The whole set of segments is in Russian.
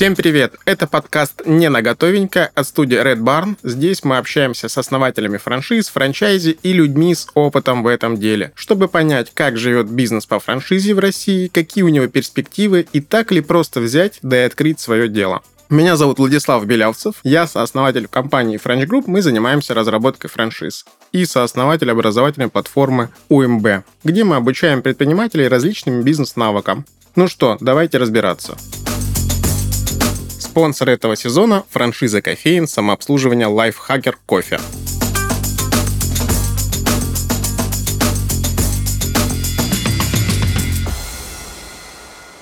Всем привет! Это подкаст «Не на готовенько» от студии Red Barn. Здесь мы общаемся с основателями франшиз, франчайзи и людьми с опытом в этом деле, чтобы понять, как живет бизнес по франшизе в России, какие у него перспективы и так ли просто взять да и открыть свое дело. Меня зовут Владислав Белявцев, я сооснователь компании French Group, мы занимаемся разработкой франшиз и сооснователь образовательной платформы УМБ, где мы обучаем предпринимателей различным бизнес-навыкам. Ну что, давайте разбираться. Спонсор этого сезона – франшиза кофеин самообслуживания Lifehacker Кофе.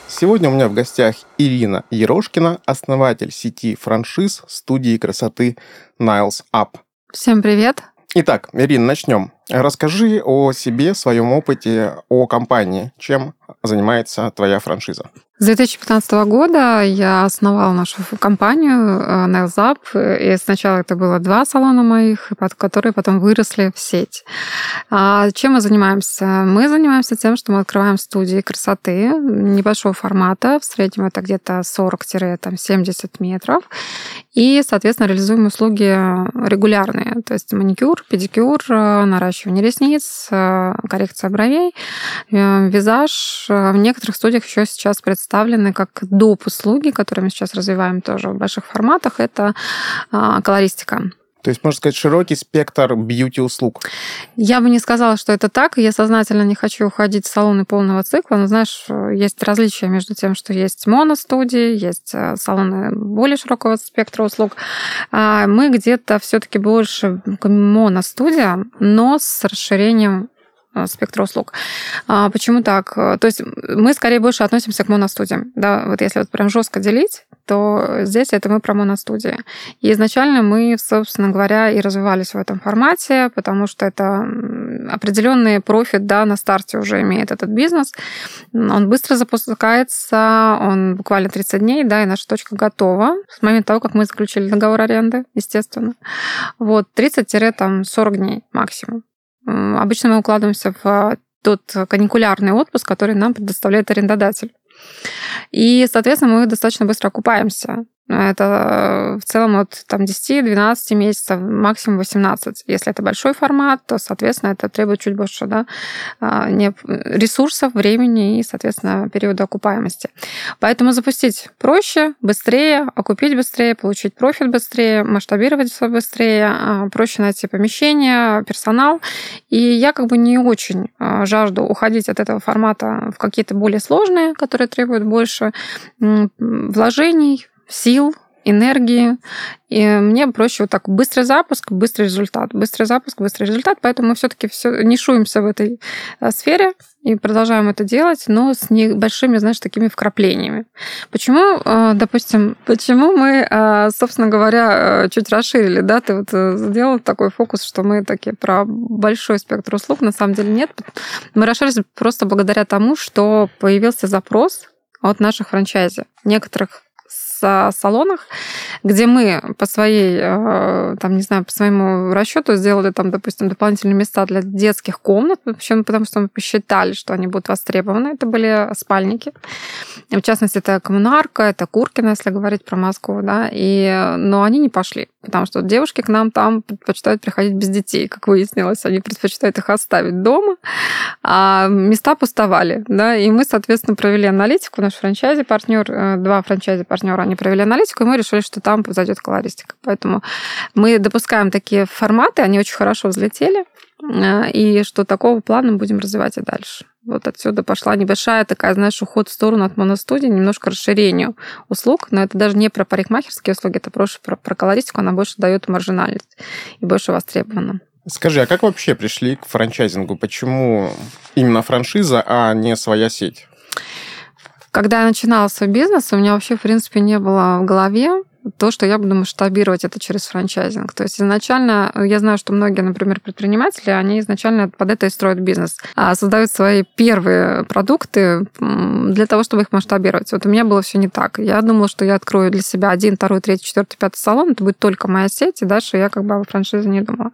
Сегодня у меня в гостях Ирина Ерошкина, основатель сети франшиз студии красоты Niles Up. Всем привет! Итак, Ирина, начнем. Расскажи о себе, своем опыте, о компании. Чем занимается твоя франшиза? С 2015 года я основала нашу компанию э, Nailzap, и сначала это было два салона моих, которые потом выросли в сеть. А чем мы занимаемся? Мы занимаемся тем, что мы открываем студии красоты небольшого формата, в среднем это где-то 40-70 метров, и, соответственно, реализуем услуги регулярные, то есть маникюр, педикюр, наращивание ресниц, э, коррекция бровей, э, визаж. В некоторых студиях еще сейчас представляем представлены как доп. услуги, которые мы сейчас развиваем тоже в больших форматах. Это а, колористика. То есть, можно сказать, широкий спектр бьюти-услуг. Я бы не сказала, что это так. Я сознательно не хочу уходить в салоны полного цикла. Но, знаешь, есть различия между тем, что есть моностудии, есть э, салоны более широкого спектра услуг. А мы где-то все таки больше моностудия, но с расширением спектра услуг. А почему так? То есть мы скорее больше относимся к моностудиям. Да, вот если вот прям жестко делить, то здесь это мы про моностудии. И изначально мы, собственно говоря, и развивались в этом формате, потому что это определенный профит да, на старте уже имеет этот бизнес. Он быстро запускается, он буквально 30 дней, да, и наша точка готова с момента того, как мы заключили договор аренды, естественно. Вот, 30-40 дней максимум. Обычно мы укладываемся в а, тот каникулярный отпуск, который нам предоставляет арендодатель. И, соответственно, мы достаточно быстро окупаемся. Это э, в целом от там, 10-12 месяцев, максимум 18. Если это большой формат, то, соответственно, это требует чуть больше да, а, ресурсов, времени и, соответственно, периода окупаемости. Поэтому запустить проще, быстрее, окупить быстрее, получить профит быстрее, масштабировать все быстрее, а, проще найти помещение, персонал. И я как бы не очень а, жажду уходить от этого формата в какие-то более сложные, которые требуют больше вложений, сил, энергии. И мне проще вот так быстрый запуск, быстрый результат, быстрый запуск, быстрый результат. Поэтому мы все-таки все нишуемся в этой э, сфере и продолжаем это делать, но с небольшими, знаешь, такими вкраплениями. Почему, э, допустим, почему мы, э, собственно говоря, чуть расширили, да, ты вот сделал такой фокус, что мы такие про большой спектр услуг, на самом деле нет. Мы расширились просто благодаря тому, что появился запрос от наших франчайзи. Некоторых салонах, где мы по своей, э, там, не знаю, по своему расчету сделали там, допустим, дополнительные места для детских комнат, почему? Потому что мы посчитали, что они будут востребованы. Это были спальники. В частности, это коммунарка, это Куркина, если говорить про Москву, да, и, но они не пошли, потому что девушки к нам там предпочитают приходить без детей, как выяснилось, они предпочитают их оставить дома, а места пустовали, да, и мы, соответственно, провели аналитику, наш франчайзи-партнер, э, два франчайзи-партнера они провели аналитику, и мы решили, что там зайдет колористика. Поэтому мы допускаем такие форматы, они очень хорошо взлетели, э, и что такого плана будем развивать и дальше. Вот отсюда пошла небольшая такая, знаешь, уход в сторону от моностудии, немножко расширению услуг, но это даже не про парикмахерские услуги, это просто про, про колористику, она больше дает маржинальность и больше востребована. Скажи, а как вообще пришли к франчайзингу? Почему именно франшиза, а не своя сеть? Когда я начинала свой бизнес, у меня вообще, в принципе, не было в голове то, что я буду масштабировать это через франчайзинг. То есть изначально, я знаю, что многие, например, предприниматели, они изначально под это и строят бизнес. А создают свои первые продукты для того, чтобы их масштабировать. Вот у меня было все не так. Я думала, что я открою для себя один, второй, третий, четвертый, пятый салон, это будет только моя сеть, и дальше я как бы о франшизе не думала.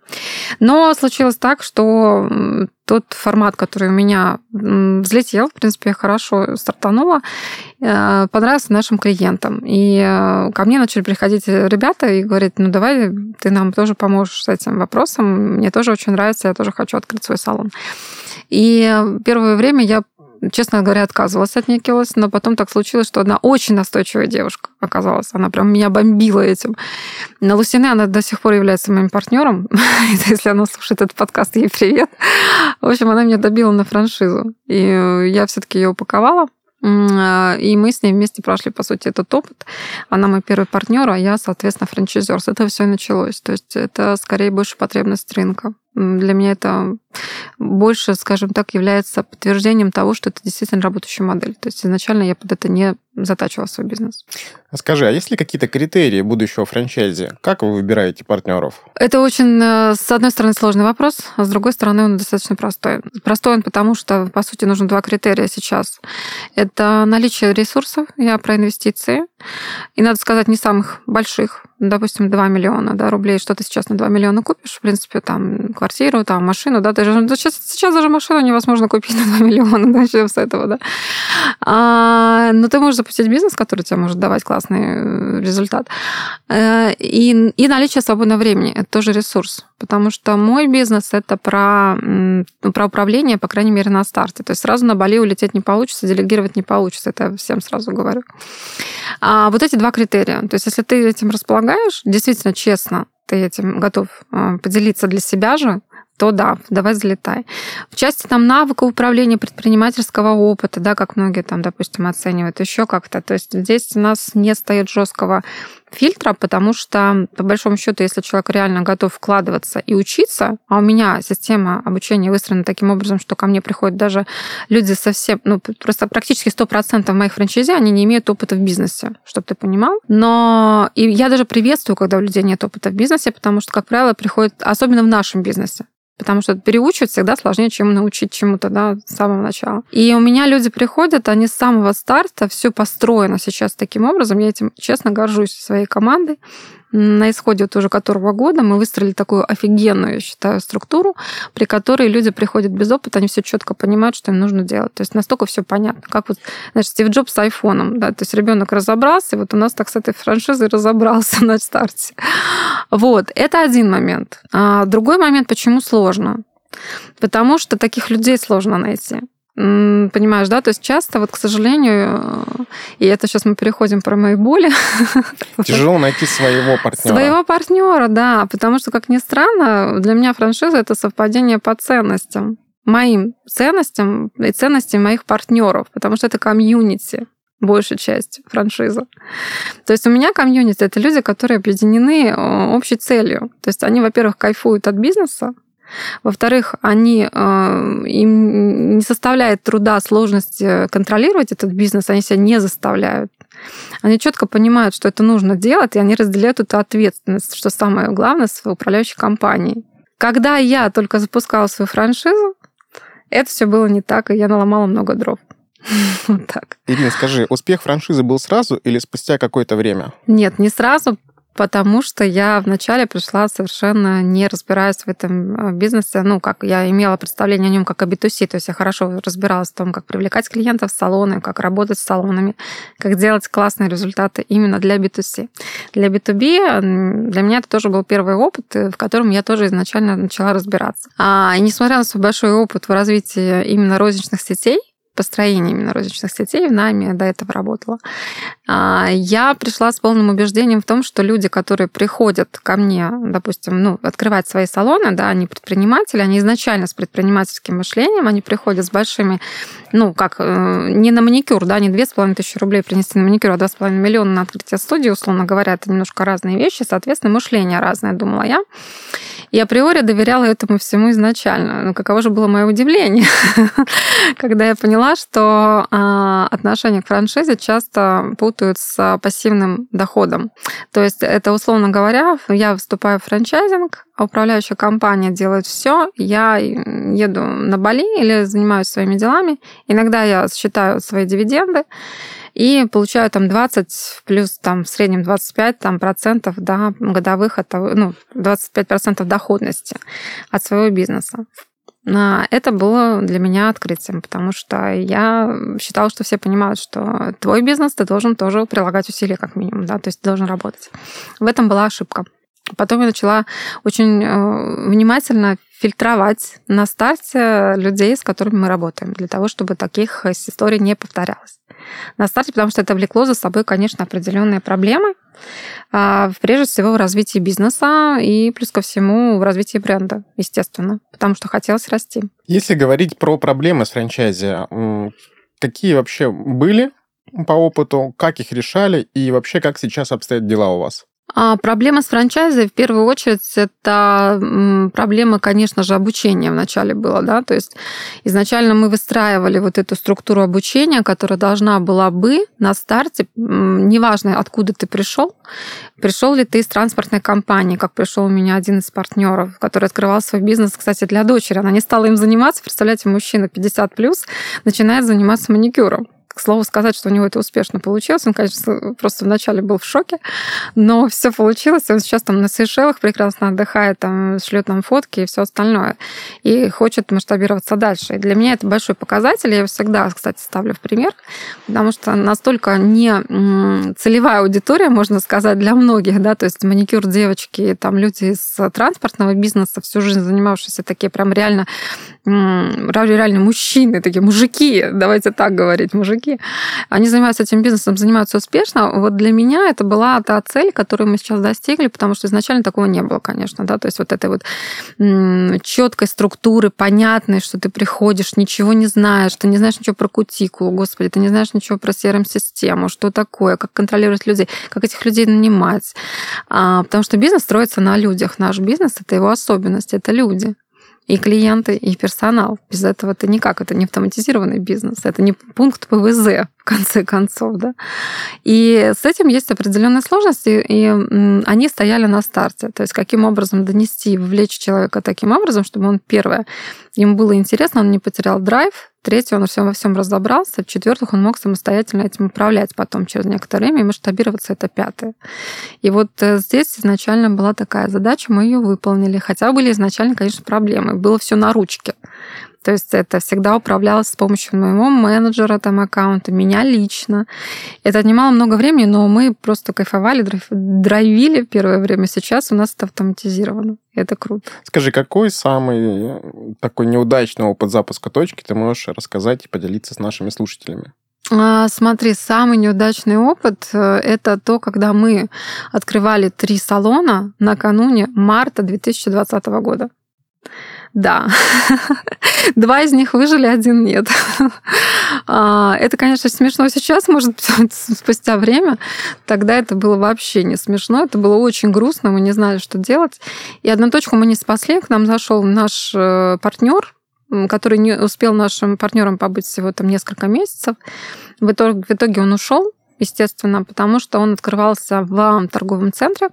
Но случилось так, что тот формат, который у меня взлетел, в принципе, я хорошо стартанула, э, понравился нашим клиентам. И э, ко мне начали приходить ребята и говорить, ну давай ты нам тоже поможешь с этим вопросом. Мне тоже очень нравится, я тоже хочу открыть свой салон. И первое время я честно говоря, отказывалась, отнекивалась, но потом так случилось, что одна очень настойчивая девушка оказалась. Она прям меня бомбила этим. На Лусине она до сих пор является моим партнером. Если она слушает этот подкаст, ей привет. В общем, она меня добила на франшизу. И я все-таки ее упаковала. А, и мы с ней вместе прошли, по сути, этот опыт. Она мой первый партнер, а я, соответственно, франчайзер. С этого все и началось. То есть это скорее больше потребность рынка. Для меня это больше, скажем так, является подтверждением того, что это действительно работающая модель. То есть изначально я под это не затачивала свой бизнес. Скажи, а есть ли какие-то критерии будущего франчайзи? Как вы выбираете партнеров? Это очень, э, с одной стороны, сложный вопрос, а с другой стороны, он достаточно простой. Простой он потому, что, по сути, нужно два критерия сейчас. Это наличие ресурсов, я про инвестиции, и, надо сказать, не самых больших, допустим, 2 миллиона да, рублей, что ты сейчас на 2 миллиона купишь, в принципе, там, квартиру, там, машину, да, даже, ну, сейчас, сейчас даже машину невозможно купить на 2 миллиона, начнем с этого, да. А, но ты можешь запустить бизнес, который тебе может давать классный э, результат. Э, и, и наличие свободного времени – это тоже ресурс, потому что мой бизнес – это про, про управление, по крайней мере, на старте. То есть сразу на Бали улететь не получится, делегировать не получится, это я всем сразу говорю. А вот эти два критерия. То есть если ты этим располагаешь, действительно честно, ты этим готов э, поделиться для себя же, то да, давай залетай. В части там навыка управления предпринимательского опыта, да, как многие там, допустим, оценивают, еще как-то. То есть здесь у нас не стоит жесткого фильтра, потому что, по большому счету, если человек реально готов вкладываться и учиться, а у меня система обучения выстроена таким образом, что ко мне приходят даже люди совсем, ну, просто практически 100% моих франчайзи, они не имеют опыта в бизнесе, чтобы ты понимал. Но и я даже приветствую, когда у людей нет опыта в бизнесе, потому что, как правило, приходят, особенно в нашем бизнесе, Потому что переучивать всегда сложнее, чем научить чему-то да, с самого начала. И у меня люди приходят, они с самого старта, все построено сейчас таким образом. Я этим честно горжусь своей командой на исходе вот уже которого года мы выстроили такую офигенную, я считаю, структуру, при которой люди приходят без опыта, они все четко понимают, что им нужно делать. То есть настолько все понятно, как вот, значит, Стив Джобс с айфоном, да, то есть ребенок разобрался, и вот у нас так с этой франшизой разобрался на старте. Вот, это один момент. А другой момент, почему сложно? Потому что таких людей сложно найти. Понимаешь, да? То есть часто, вот, к сожалению, э, и это сейчас мы переходим про мои боли. Тяжело найти своего партнера. Своего партнера, да. Потому что, как ни странно, для меня франшиза это совпадение по ценностям. Моим ценностям и ценностям моих партнеров, потому что это комьюнити большая часть франшизы. То есть у меня комьюнити это люди, которые объединены э, общей целью. То есть они, во-первых, кайфуют от бизнеса, во-вторых, они, э, им не составляет труда, сложности контролировать этот бизнес, они себя не заставляют. Они четко понимают, что это нужно делать, и они разделяют эту ответственность, что самое главное, с управляющей компанией. Когда я только запускала свою франшизу, это все было не так, и я наломала много дров. Вот так. Ирина, скажи, успех франшизы был сразу или спустя какое-то время? Нет, не сразу, Потому что я вначале пришла совершенно не разбираясь в этом э, бизнесе. Ну, как я имела представление о нем как о B2C, то есть я хорошо разбиралась в том, как привлекать клиентов в салоны, как работать с салонами, как делать классные результаты именно для B2C. Для B2B для меня это тоже был первый опыт, э, в котором я тоже изначально начала разбираться. А, и несмотря на свой большой опыт в развитии именно розничных сетей, построении именно розничных сетей, в найме до этого работала, а, я пришла с полным убеждением в том, что люди, которые приходят ко мне, допустим, ну, открывать свои салоны, да, они предприниматели, они изначально с предпринимательским мышлением, они приходят с большими, ну, как, э, не на маникюр, да, не две с половиной тысячи рублей принести на маникюр, а два с половиной миллиона на открытие студии, условно говоря, это немножко разные вещи, соответственно, мышление разное, думала я. И априори доверяла этому всему изначально. Ну, каково же было мое удивление, когда я поняла, что а, отношение к франшизе часто путают с пассивным доходом. То есть это, условно говоря, я вступаю в франчайзинг, а управляющая компания делает все, я еду на Бали или занимаюсь своими делами. Иногда я считаю свои дивиденды, и получаю там 20 плюс там в среднем 25 там, процентов да, годовых, от, ну, 25 процентов доходности от своего бизнеса. Это было для меня открытием, потому что я считала, что все понимают, что твой бизнес ты должен тоже прилагать усилия как минимум, да, то есть ты должен работать. В этом была ошибка. Потом я начала очень э, внимательно фильтровать на старте людей, с которыми мы работаем, для того, чтобы таких историй не повторялось. На старте, потому что это влекло за собой, конечно, определенные проблемы, а, прежде всего в развитии бизнеса и плюс ко всему в развитии бренда, естественно, потому что хотелось расти. Если говорить про проблемы с франчайзи, какие вообще были по опыту, как их решали и вообще как сейчас обстоят дела у вас? А проблема с франчайзой, в первую очередь, это проблема, конечно же, обучения вначале была, да, то есть изначально мы выстраивали вот эту структуру обучения, которая должна была бы на старте, неважно, откуда ты пришел, пришел ли ты из транспортной компании, как пришел у меня один из партнеров, который открывал свой бизнес, кстати, для дочери, она не стала им заниматься, представляете, мужчина 50 плюс начинает заниматься маникюром к слову сказать, что у него это успешно получилось. Он, конечно, просто вначале был в шоке, но все получилось. Он сейчас там на Сейшелах прекрасно отдыхает, там шлет нам фотки и все остальное. И хочет масштабироваться дальше. И для меня это большой показатель. Я его всегда, кстати, ставлю в пример, потому что настолько не целевая аудитория, можно сказать, для многих, да, то есть маникюр девочки, там люди из транспортного бизнеса, всю жизнь занимавшиеся такие прям реально реально мужчины, такие мужики, давайте так говорить, мужики, они занимаются этим бизнесом, занимаются успешно. Вот для меня это была та цель, которую мы сейчас достигли, потому что изначально такого не было, конечно, да, то есть вот этой вот четкой структуры, понятной, что ты приходишь, ничего не знаешь, ты не знаешь ничего про кутикулу, господи, ты не знаешь ничего про CRM-систему, что такое, как контролировать людей, как этих людей нанимать. А, потому что бизнес строится на людях. Наш бизнес — это его особенность, это люди и клиенты, и персонал. Без этого это никак, это не автоматизированный бизнес, это не пункт ПВЗ, в конце концов, да. И с этим есть определенные сложности, и они стояли на старте. То есть каким образом донести, вовлечь человека таким образом, чтобы он, первое, ему было интересно, он не потерял драйв, третье, он во всем разобрался, в-четвертых, он мог самостоятельно этим управлять потом через некоторое время, и масштабироваться это пятое. И вот э, здесь изначально была такая задача, мы ее выполнили, хотя были изначально, конечно, проблемы. Было все на ручке. То есть это всегда управлялось с помощью моего менеджера там аккаунта, меня лично. Это отнимало много времени, но мы просто кайфовали, драйвили первое время. Сейчас у нас это автоматизировано. Это круто. Скажи, какой самый э, такой неудачный опыт запуска точки ты можешь рассказать и поделиться с нашими слушателями? А, смотри, самый неудачный опыт э, – это то, когда мы открывали три салона накануне марта 2020 года. Да. Два из них выжили, один нет. А, это, конечно, смешно сейчас, может спустя время. Тогда это было вообще не смешно. Это было очень грустно, мы не знали, что делать. И одну точку мы не спасли. К нам зашел наш э, партнер, который не успел нашим партнером побыть всего там несколько месяцев. В итоге, он ушел, естественно, потому что он открывался в торговом центре,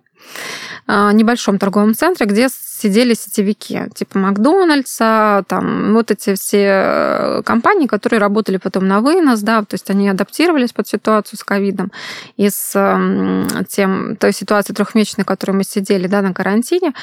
небольшом торговом центре, где сидели сетевики, типа Макдональдса, там вот эти все э, компании, которые работали потом на вынос, да, то есть они адаптировались под ситуацию с ковидом и с тем, той ситуацией трехмесячной, в которой мы сидели, да, на карантине.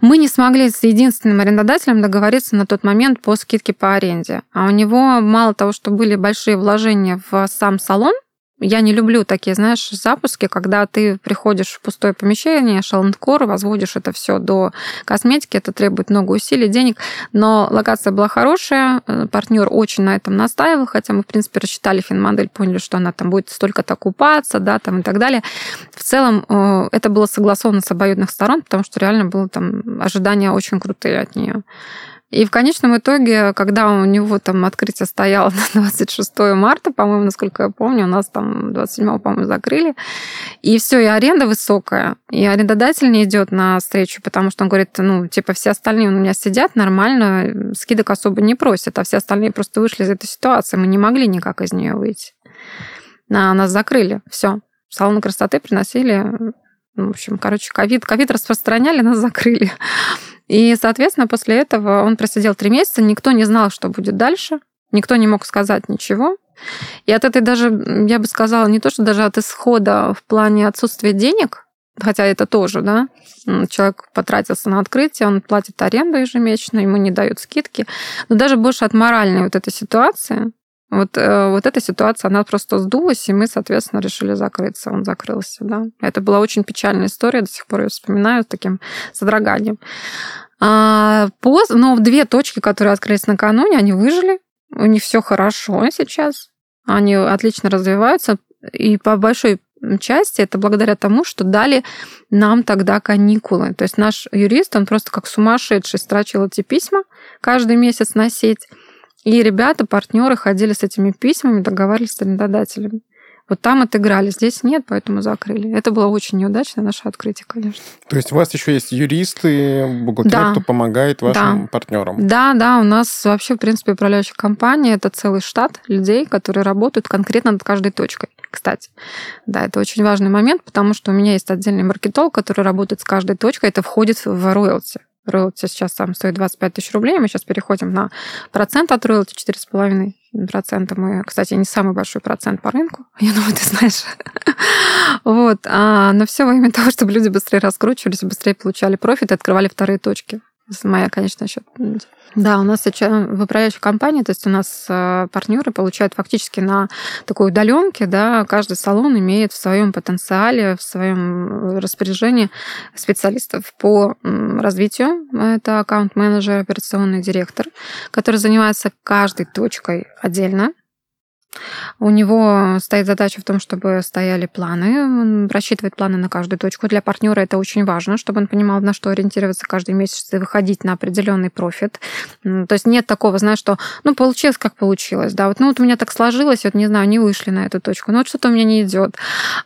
Мы не смогли с единственным арендодателем договориться на тот момент по скидке по аренде. А у него мало того, что были большие вложения в сам салон, я не люблю такие, знаешь, запуски, когда ты приходишь в пустое помещение, шаланткор, возводишь это все до косметики, это требует много усилий, денег, но локация была хорошая, э, партнер очень на этом настаивал, хотя мы, в принципе, рассчитали финмодель, поняли, что она там будет столько-то купаться, да, там и так далее. В целом э, это было согласовано с обоюдных сторон, потому что реально было там ожидания очень крутые от нее. И в конечном итоге, когда у него там открытие стояло на 26 марта, по-моему, насколько я помню, у нас там 27 по-моему, закрыли. И все, и аренда высокая. И арендодатель не идет на встречу, потому что он говорит, ну, типа, все остальные у меня сидят нормально, скидок особо не просят, а все остальные просто вышли из этой ситуации. Мы не могли никак из нее выйти. На нас закрыли. Все. Салоны красоты приносили в общем, короче, ковид, ковид распространяли, нас закрыли. И, соответственно, после этого он просидел три месяца, никто не знал, что будет дальше, никто не мог сказать ничего. И от этой даже, я бы сказала, не то, что даже от исхода в плане отсутствия денег, хотя это тоже, да, человек потратился на открытие, он платит аренду ежемесячно, ему не дают скидки, но даже больше от моральной вот этой ситуации, вот, э, вот эта ситуация, она просто сдулась, и мы, соответственно, решили закрыться. Он закрылся, да. Это была очень печальная история, до сих пор ее вспоминаю с таким содроганием. А, поз... Но две точки, которые открылись накануне, они выжили, у них все хорошо сейчас, они отлично развиваются, и по большой части это благодаря тому, что дали нам тогда каникулы. То есть наш юрист, он просто как сумасшедший строчил эти письма каждый месяц на сеть. И ребята, партнеры ходили с этими письмами, договаривались с арендодателями. Вот там отыграли, здесь нет, поэтому закрыли. Это было очень неудачное наше открытие, конечно. То есть у вас еще есть юристы, бухгалтеры, да. кто помогает вашим да. партнерам? Да, да, у нас вообще, в принципе, управляющая компания – это целый штат людей, которые работают конкретно над каждой точкой, кстати. Да, это очень важный момент, потому что у меня есть отдельный маркетолог, который работает с каждой точкой, это входит в роялти. Роялти сейчас там стоит 25 тысяч рублей, мы сейчас переходим на процент от роялти 4,5 процента. Мы, кстати, не самый большой процент по рынку, я думаю, ты знаешь. вот. А, но все во имя того, чтобы люди быстрее раскручивались, быстрее получали профит и открывали вторые точки. Моя, конечно, еще да, у нас сейчас в управляющей компании, то есть у нас э, партнеры получают фактически на такой удаленке, да, каждый салон имеет в своем потенциале, в своем распоряжении специалистов по развитию. Это аккаунт-менеджер, операционный директор, который занимается каждой точкой отдельно, у него стоит задача в том, чтобы стояли планы. Он рассчитывает планы на каждую точку. Для партнера это очень важно, чтобы он понимал, на что ориентироваться каждый месяц и выходить на определенный профит. То есть нет такого, знаешь, что ну получилось, как получилось. Да, вот, ну вот у меня так сложилось, вот не знаю, не вышли на эту точку. Ну вот что-то у меня не идет.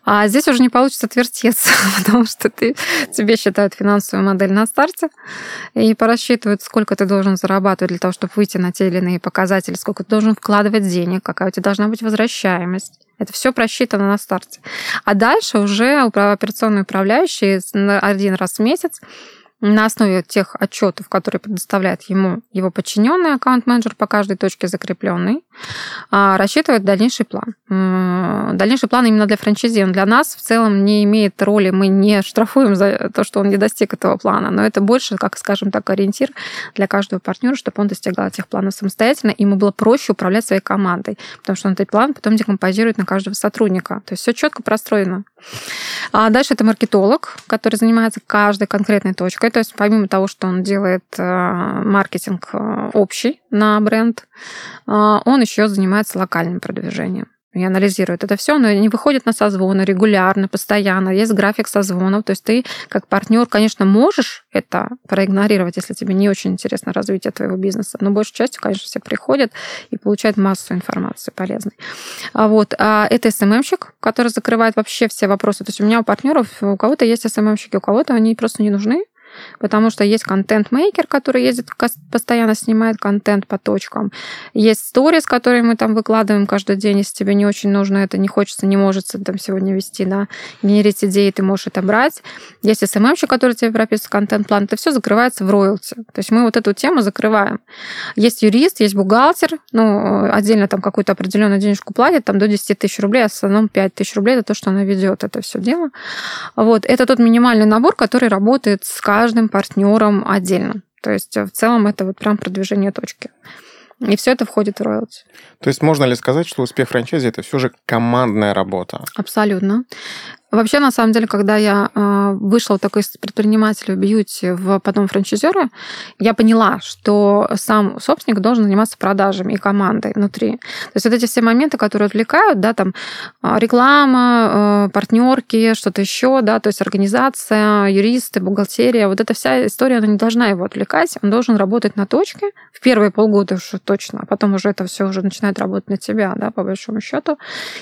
А здесь уже не получится отвертеться, потому что ты, тебе считают финансовую модель на старте и порассчитывают, сколько ты должен зарабатывать для того, чтобы выйти на те или иные показатели, сколько ты должен вкладывать денег, какая у тебя должна быть возвращаемость. Это все просчитано на старте. А дальше уже операционный управляющий один раз в месяц на основе тех отчетов, которые предоставляет ему его подчиненный аккаунт-менеджер по каждой точке закрепленный, а, рассчитывает дальнейший план. Дальнейший план именно для франчайзи, он для нас в целом не имеет роли, мы не штрафуем за то, что он не достиг этого плана, но это больше, как скажем так, ориентир для каждого партнера, чтобы он достигал этих планов самостоятельно, и ему было проще управлять своей командой, потому что он этот план потом декомпозирует на каждого сотрудника. То есть все четко простроено. А дальше это маркетолог, который занимается каждой конкретной точкой. То есть помимо того, что он делает э, маркетинг э, общий на бренд, э, он еще занимается локальным продвижением и анализирует это все, но они выходят на созвоны регулярно, постоянно, есть график созвонов, то есть ты как партнер, конечно, можешь это проигнорировать, если тебе не очень интересно развитие твоего бизнеса, но большей частью, конечно, все приходят и получают массу информации полезной. А вот, а это СММщик, который закрывает вообще все вопросы, то есть у меня у партнеров, у кого-то есть СММщики, у кого-то они просто не нужны, потому что есть контент-мейкер, который ездит, постоянно снимает контент по точкам. Есть сторис, которые мы там выкладываем каждый день, если тебе не очень нужно это, не хочется, не может там сегодня вести, да, генерить идеи, ты можешь это брать. Есть СММщик, который тебе прописывает контент-план, это все закрывается в роялти. То есть мы вот эту тему закрываем. Есть юрист, есть бухгалтер, ну, отдельно там какую-то определенную денежку платит, там до 10 тысяч рублей, а в основном 5 тысяч рублей, это то, что она ведет это все дело. Вот. Это тот минимальный набор, который работает с каждым каждым партнером отдельно. То есть в целом это вот прям продвижение точки. И все это входит в роялти. То есть можно ли сказать, что успех франчайзи это все же командная работа? Абсолютно. Вообще, на самом деле, когда я э, вышла такой из предпринимателя в бьюти в потом франчайзера, я поняла, что сам собственник должен заниматься продажами и командой внутри. То есть вот эти все моменты, которые отвлекают, да, там а, реклама, э, партнерки, что-то еще, да, то есть организация, юристы, бухгалтерия, вот эта вся история, она не должна его отвлекать. Он должен работать на точке в первые полгода уж точно, а потом уже это все уже начинает работать на тебя, да, по большому счету.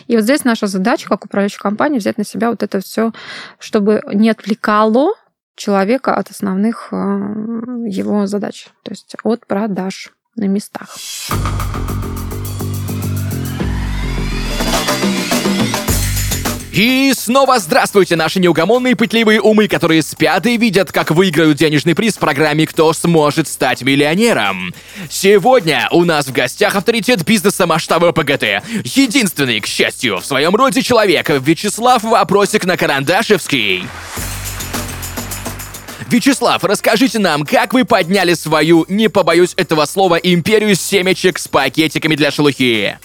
И вот здесь наша задача, как управляющей компании, взять на себя вот это все, чтобы не отвлекало человека от основных э, его задач, то есть от продаж на местах. И снова здравствуйте, наши неугомонные пытливые умы, которые спят и видят, как выиграют денежный приз в программе «Кто сможет стать миллионером?». Сегодня у нас в гостях авторитет бизнеса масштаба ПГТ. Единственный, к счастью, в своем роде человек Вячеслав Вопросик на Карандашевский. Вячеслав, расскажите нам, как вы подняли свою, не побоюсь этого слова, империю семечек с пакетиками для шелухи?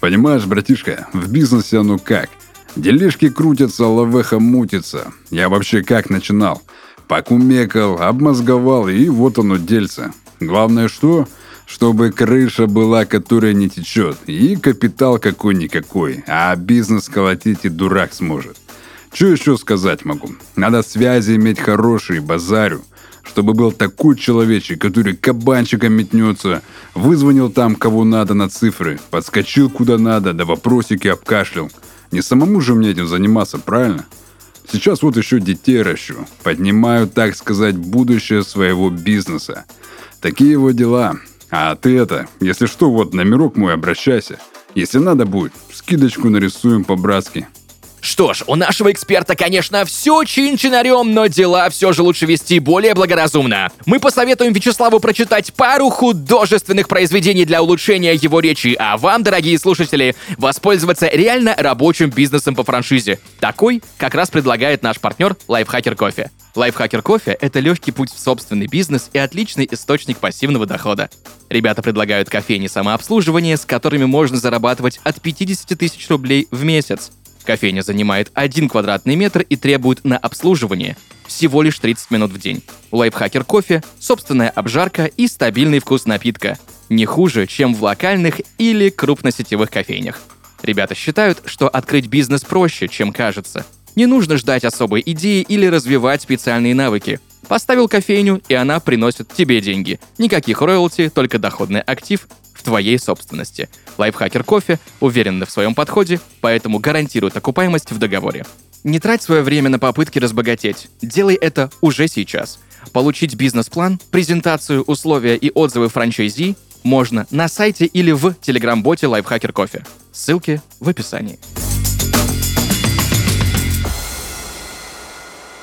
Понимаешь, братишка, в бизнесе оно как? Делишки крутятся, лавеха мутится. Я вообще как начинал? Покумекал, обмозговал, и вот оно дельце. Главное что? Чтобы крыша была, которая не течет, и капитал какой-никакой, а бизнес колотить и дурак сможет. Что еще сказать могу? Надо связи иметь хорошие, базарю. Чтобы был такой человечек, который кабанчиком метнется, вызвонил там, кого надо на цифры, подскочил куда надо, да вопросики обкашлял. Не самому же мне этим заниматься, правильно? Сейчас вот еще детей ращу. Поднимаю, так сказать, будущее своего бизнеса. Такие вот дела. А ты это, если что, вот номерок мой обращайся. Если надо будет, скидочку нарисуем по-братски. Что ж, у нашего эксперта, конечно, все чин-чинарем, но дела все же лучше вести более благоразумно. Мы посоветуем Вячеславу прочитать пару художественных произведений для улучшения его речи, а вам, дорогие слушатели, воспользоваться реально рабочим бизнесом по франшизе. Такой как раз предлагает наш партнер Лайфхакер Кофе. Лайфхакер Кофе — это легкий путь в собственный бизнес и отличный источник пассивного дохода. Ребята предлагают кофейни самообслуживания, с которыми можно зарабатывать от 50 тысяч рублей в месяц. Кофейня занимает 1 квадратный метр и требует на обслуживание всего лишь 30 минут в день. Лайфхакер кофе собственная обжарка и стабильный вкус напитка. Не хуже, чем в локальных или крупносетевых кофейнях. Ребята считают, что открыть бизнес проще, чем кажется. Не нужно ждать особой идеи или развивать специальные навыки. Поставил кофейню, и она приносит тебе деньги. Никаких роялти, только доходный актив твоей собственности. Лайфхакер кофе уверенны в своем подходе, поэтому гарантирует окупаемость в договоре. Не трать свое время на попытки разбогатеть. Делай это уже сейчас. Получить бизнес-план, презентацию, условия и отзывы франчайзи можно на сайте или в телеграм-боте Лайфхакер Кофе. Ссылки в описании.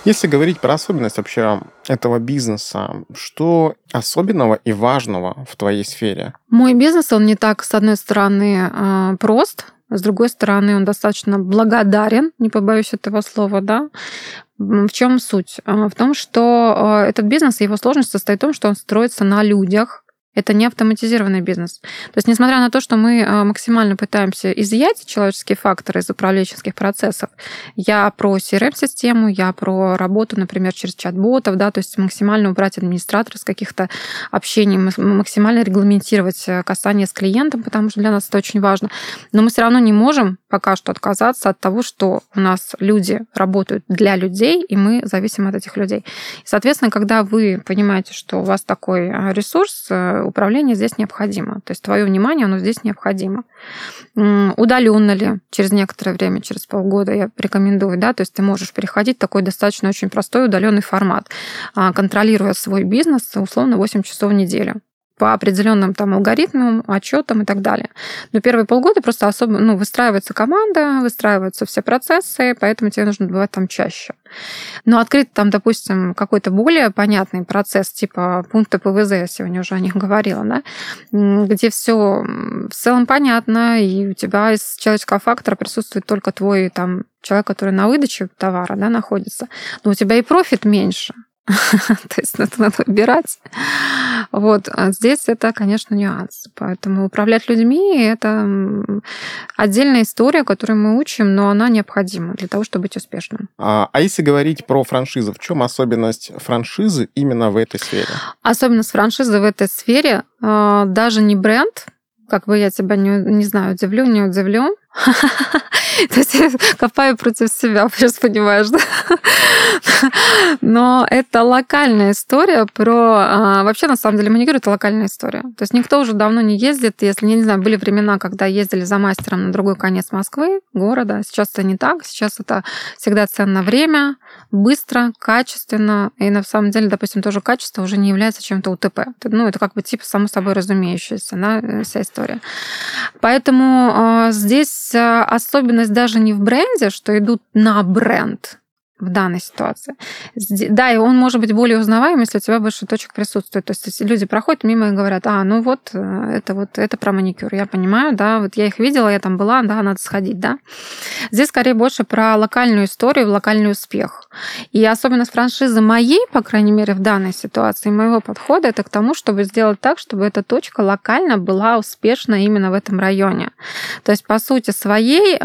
Если говорить про особенность вообще этого бизнеса, что особенного и важного в твоей сфере? Мой бизнес, он не так, с одной стороны, а, прост, с другой стороны, он достаточно благодарен, не побоюсь этого слова, да. В чем суть? А, в том, что а, этот бизнес, его сложность состоит в том, что он строится на людях, это не автоматизированный бизнес. То есть, несмотря на то, что мы а, максимально пытаемся изъять человеческие факторы из управленческих процессов, я про CRM-систему, я про работу, например, через чат-ботов, да, то есть максимально убрать администратора с каких-то общений, максимально регламентировать э, касание с клиентом, потому что для нас это очень важно. Но мы все равно не можем пока что отказаться от того, что у нас люди работают для людей, и мы зависим от этих людей. Соответственно, когда вы понимаете, что у вас такой а, ресурс, э, управление здесь необходимо. То есть твое внимание, оно здесь необходимо. Удаленно ли через некоторое время, через полгода я рекомендую, да, то есть ты можешь переходить в такой достаточно очень простой удаленный формат, а, контролируя свой бизнес условно 8 часов в неделю по определенным там алгоритмам, отчетам и так далее. Но первые полгода просто особо, ну, выстраивается команда, выстраиваются все процессы, поэтому тебе нужно бывать там чаще. Но открыть там, допустим, какой-то более понятный процесс, типа пункта ПВЗ, я сегодня уже о них говорила, да, где все в целом понятно, и у тебя из человеческого фактора присутствует только твой там человек, который на выдаче товара да, находится, но у тебя и профит меньше. То есть это надо выбирать. Вот. А здесь это, конечно, нюанс. Поэтому управлять людьми — это отдельная история, которую мы учим, но она необходима для того, чтобы быть успешным. А, а если говорить про франшизу, в чем особенность франшизы именно в этой сфере? Особенность франшизы в этой сфере а, даже не бренд, как бы я тебя не, не знаю, удивлю, не удивлю, то есть я копаю против себя, сейчас понимаешь, да? Но это локальная история про... А, вообще, на самом деле, маникюр — это локальная история. То есть никто уже давно не ездит. Если, не знаю, были времена, когда ездили за мастером на другой конец Москвы, города. Сейчас это не так. Сейчас это всегда ценно время, быстро, качественно. И на самом деле, допустим, тоже качество уже не является чем-то УТП. Ну, это как бы типа само собой разумеющаяся, да, вся история. Поэтому э, здесь особенность даже не в бренде, что идут на бренд, в данной ситуации. Да, и он может быть более узнаваем, если у тебя больше точек присутствует. То есть люди проходят мимо и говорят, а, ну вот, э, это вот, это про маникюр, я понимаю, да, вот я их видела, я там была, да, надо сходить, да. Здесь скорее больше про локальную историю, локальный успех. И особенность франшизы моей, по крайней мере, в данной ситуации, моего подхода, это к тому, чтобы сделать так, чтобы эта точка локально была успешна именно в этом районе. То есть, по сути своей,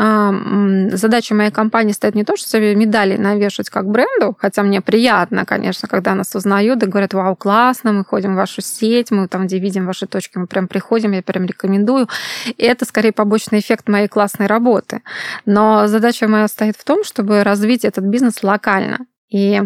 задача моей компании стоит не то, что себе медали навешать как бренду, хотя мне приятно, конечно, когда нас узнают и говорят, вау, классно, мы ходим в вашу сеть, мы там, где видим ваши точки, мы прям приходим, я прям рекомендую. И это скорее побочный эффект моей классной работы. Но задача моя стоит в том, чтобы развить этот бизнес локально. И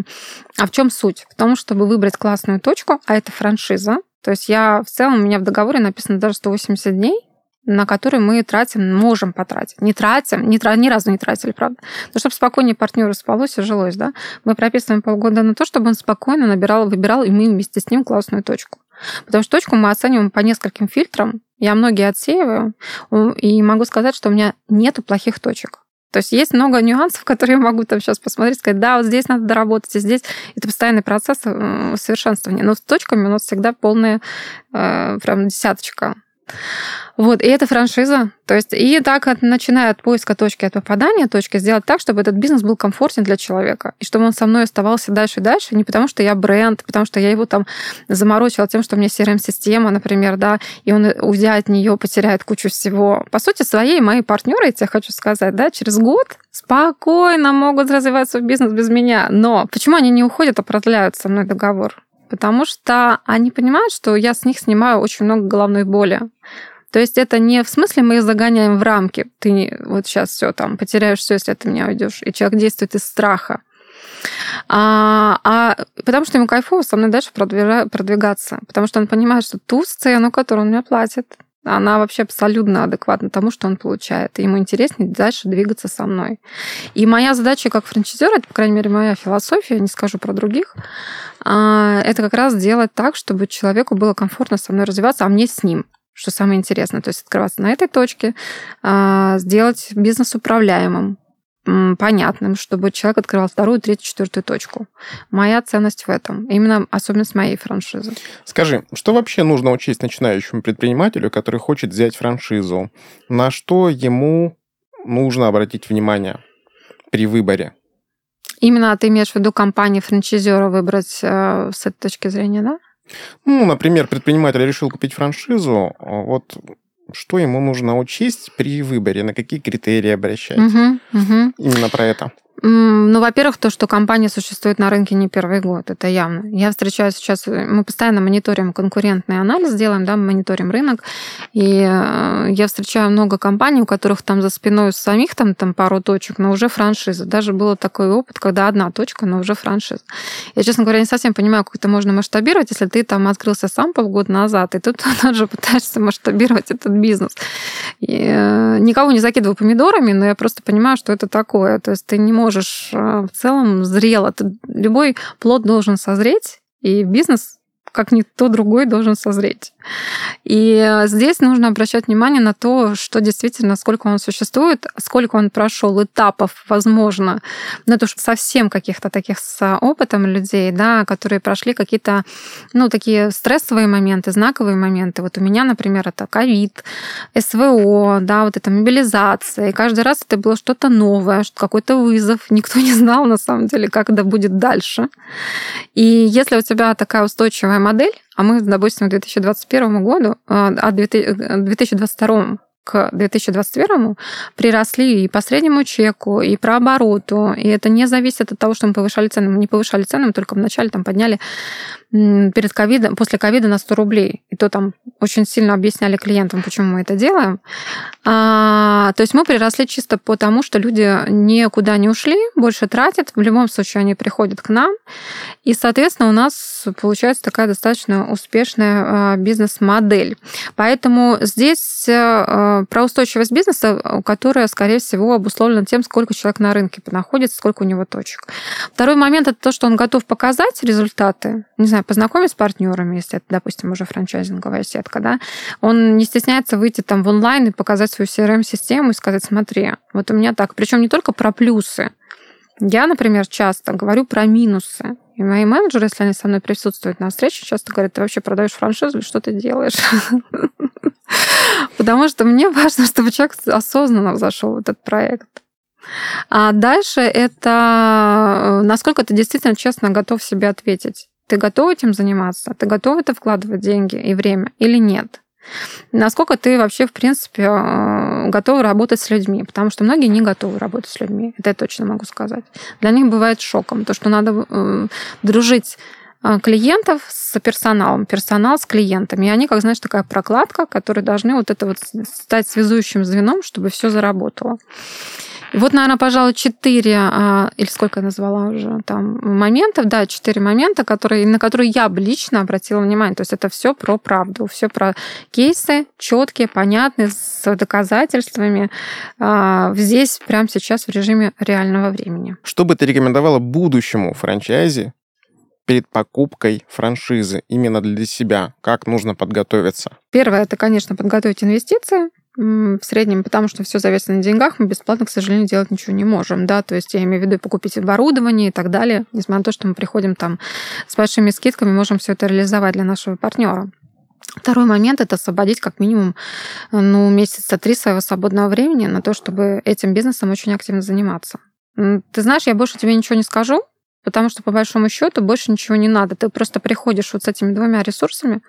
а в чем суть? В том, чтобы выбрать классную точку, а это франшиза. То есть я в целом, у меня в договоре написано даже 180 дней, на которые мы тратим, можем потратить. Не тратим, не тра- ни разу не тратили, правда. Но чтобы спокойнее партнеру спалось и жилось, да, мы прописываем полгода на то, чтобы он спокойно набирал, выбирал, и мы вместе с ним классную точку. Потому что точку мы оцениваем по нескольким фильтрам. Я многие отсеиваю, и могу сказать, что у меня нету плохих точек. То есть есть много нюансов, которые я могу там сейчас посмотреть, сказать, да, вот здесь надо доработать, и здесь это постоянный процесс э, совершенствования. Но с точками у нас всегда полная э, прям десяточка. Вот, и это франшиза. То есть, и так, начиная от поиска точки, от попадания точки, сделать так, чтобы этот бизнес был комфортен для человека. И чтобы он со мной оставался дальше и дальше, не потому что я бренд, потому что я его там заморочила тем, что у меня CRM-система, например, да, и он, уйдя от нее, потеряет кучу всего. По сути, своей мои партнеры, я тебе хочу сказать, да, через год спокойно могут развиваться в бизнес без меня. Но почему они не уходят, а продляют со мной договор? потому что они понимают, что я с них снимаю очень много головной боли. То есть это не в смысле мы их загоняем в рамки. Ты вот сейчас все там потеряешь все, если ты меня уйдешь. И человек действует из страха. А, а потому что ему кайфово со мной дальше продвигаться. Потому что он понимает, что ту сцену, которую он мне платит, она вообще абсолютно адекватна тому, что он получает. И ему интереснее дальше двигаться со мной. И моя задача как франчайзера, это, по крайней мере, моя философия, не скажу про других, а, это как раз делать так, чтобы человеку было комфортно со мной развиваться, а мне с ним что самое интересное. То есть открываться на этой точке, а, сделать бизнес управляемым, понятным, чтобы человек открывал вторую, третью, четвертую точку. Моя ценность в этом. Именно особенность моей франшизы. Скажи, что вообще нужно учесть начинающему предпринимателю, который хочет взять франшизу? На что ему нужно обратить внимание при выборе? Именно ты имеешь в виду компании франчайзера выбрать э, с этой точки зрения, да? Ну, например, предприниматель решил купить франшизу, вот что ему нужно учесть при выборе, на какие критерии обращать. Угу, угу. Именно про это. Ну, во-первых, то, что компания существует на рынке не первый год, это явно. Я встречаю сейчас, мы постоянно мониторим конкурентный анализ, делаем, да, мониторим рынок, и э, я встречаю много компаний, у которых там за спиной самих там, там пару точек, но уже франшиза. Даже был такой опыт, когда одна точка, но уже франшиза. Я, честно говоря, не совсем понимаю, как это можно масштабировать, если ты там открылся сам полгода назад, и тут тоже пытаешься масштабировать этот бизнес. И э, никого не закидываю помидорами, но я просто понимаю, что это такое. То есть ты не можешь можешь э, в целом зрело. Любой плод должен созреть, и бизнес как никто другой должен созреть. И э, здесь нужно обращать внимание на то, что действительно, сколько он существует, сколько он прошел этапов, возможно, ну, это уж совсем каких-то таких с опытом людей, да, которые прошли какие-то, ну, такие стрессовые моменты, знаковые моменты. Вот у меня, например, это ковид, СВО, да, вот эта мобилизация. И каждый раз это было что-то новое, какой-то вызов. Никто не знал, на самом деле, как это будет дальше. И если у тебя такая устойчивая модель, а мы, допустим, к 2021 году, а 2022 к 2021 приросли и по среднему чеку, и про обороту. И это не зависит от того, что мы повышали цены. Мы не повышали цены, мы только вначале там подняли перед ковидом, после ковида на 100 рублей. И то там очень сильно объясняли клиентам, почему мы это делаем. А, то есть мы приросли чисто потому, что люди никуда не ушли, больше тратят. В любом случае они приходят к нам. И, соответственно, у нас получается такая достаточно успешная а, бизнес-модель. Поэтому здесь а, про устойчивость бизнеса, которая, скорее всего, обусловлена тем, сколько человек на рынке находится, сколько у него точек. Второй момент это то, что он готов показать результаты, не знаю, познакомить с партнерами, если это, допустим, уже франчайзинговая сетка, да, он не стесняется выйти там в онлайн и показать свою CRM-систему и сказать, смотри, вот у меня так. Причем не только про плюсы, Я, например, часто говорю про минусы. И мои менеджеры, если они со мной присутствуют на встрече, часто говорят, ты вообще продаешь франшизу что ты делаешь? Потому что мне важно, чтобы человек осознанно зашел в этот проект. А дальше это э, насколько ты действительно честно готов себе ответить. Ты готов этим заниматься? Ты готов это вкладывать деньги и время или нет? Насколько ты вообще, в принципе, э, готов работать с людьми? Потому что многие не готовы работать с людьми. Это я точно могу сказать. Для них бывает шоком. То, что надо э, дружить клиентов с персоналом, персонал с клиентами. И они, как знаешь, такая прокладка, которые должны вот это вот стать связующим звеном, чтобы все заработало. И вот, наверное, пожалуй, четыре, а, или сколько я назвала уже там моментов, да, четыре момента, которые, на которые я лично обратила внимание. То есть это все про правду, все про кейсы четкие, понятные, с доказательствами. А, здесь прямо сейчас в режиме реального времени. Что бы ты рекомендовала будущему франчайзи перед покупкой франшизы именно для себя? Как нужно подготовиться? Первое, это, конечно, подготовить инвестиции в среднем, потому что все зависит на деньгах, мы бесплатно, к сожалению, делать ничего не можем, да, то есть я имею в виду покупить оборудование и так далее, несмотря на то, что мы приходим там с большими скидками, можем все это реализовать для нашего партнера. Второй момент – это освободить как минимум ну, месяца три своего свободного времени на то, чтобы этим бизнесом очень активно заниматься. Ты знаешь, я больше тебе ничего не скажу, Потому что, по большому счету, больше ничего не надо. Ты просто приходишь вот с этими двумя ресурсами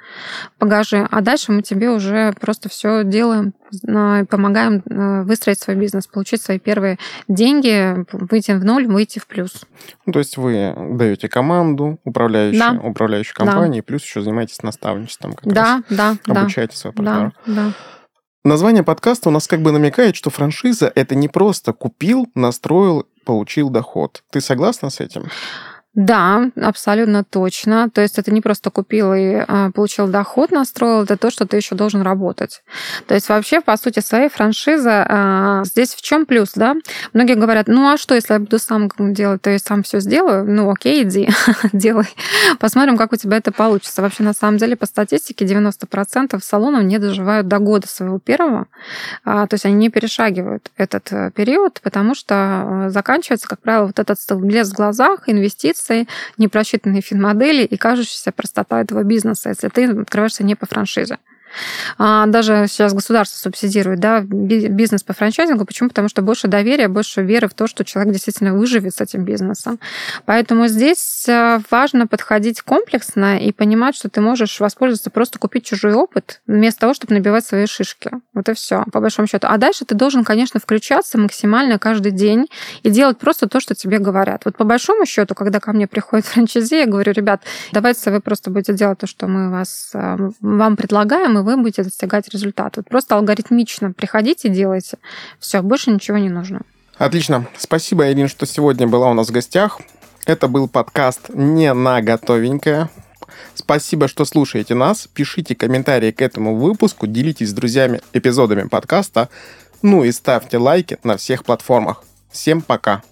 багажи, а дальше мы тебе уже просто все делаем, помогаем э, выстроить свой бизнес, получить свои первые деньги, выйти в ноль, выйти в плюс. Ну, то есть вы даете команду, управляющую, да. управляющую компанией, да. плюс еще занимаетесь наставничеством. Как да, раз. да, Обучаете да. своего партнера. Да, да. Название подкаста у нас как бы намекает, что франшиза – это не просто купил, настроил получил доход. Ты согласна с этим? Да, абсолютно точно. То есть это не просто купил и а, получил доход, настроил, это то, что ты еще должен работать. То есть вообще, по сути, своей франшиза а, здесь в чем плюс, да? Многие говорят, ну а что, если я буду сам делать, то я сам все сделаю? Ну окей, иди, делай. Посмотрим, как у тебя это получится. Вообще, на самом деле, по статистике, 90% салонов не доживают до года своего первого. А, то есть они не перешагивают этот э, период, потому что заканчивается, как правило, вот этот блеск в глазах, инвестиции, инвестиции, непросчитанные финмодели и кажущаяся простота этого бизнеса, если ты открываешься не по франшизе. А, даже сейчас государство субсидирует да, бизнес по франчайзингу. Почему? Потому что больше доверия, больше веры в то, что человек действительно выживет с этим бизнесом. Поэтому здесь э, важно подходить комплексно и понимать, что ты можешь воспользоваться, просто купить чужой опыт, вместо того, чтобы набивать свои шишки. Вот и все, по большому счету. А дальше ты должен, конечно, включаться максимально каждый день и делать просто то, что тебе говорят. Вот по большому счету, когда ко мне приходит франчайзи, я говорю, ребят, давайте вы просто будете делать то, что мы вас, э, вам предлагаем, и вы будете достигать результата. Вот просто алгоритмично приходите, делайте. Все, больше ничего не нужно. Отлично. Спасибо, Ирина, что сегодня была у нас в гостях. Это был подкаст «Не на готовенькое». Спасибо, что слушаете нас. Пишите комментарии к этому выпуску, делитесь с друзьями эпизодами подкаста, ну и ставьте лайки на всех платформах. Всем пока!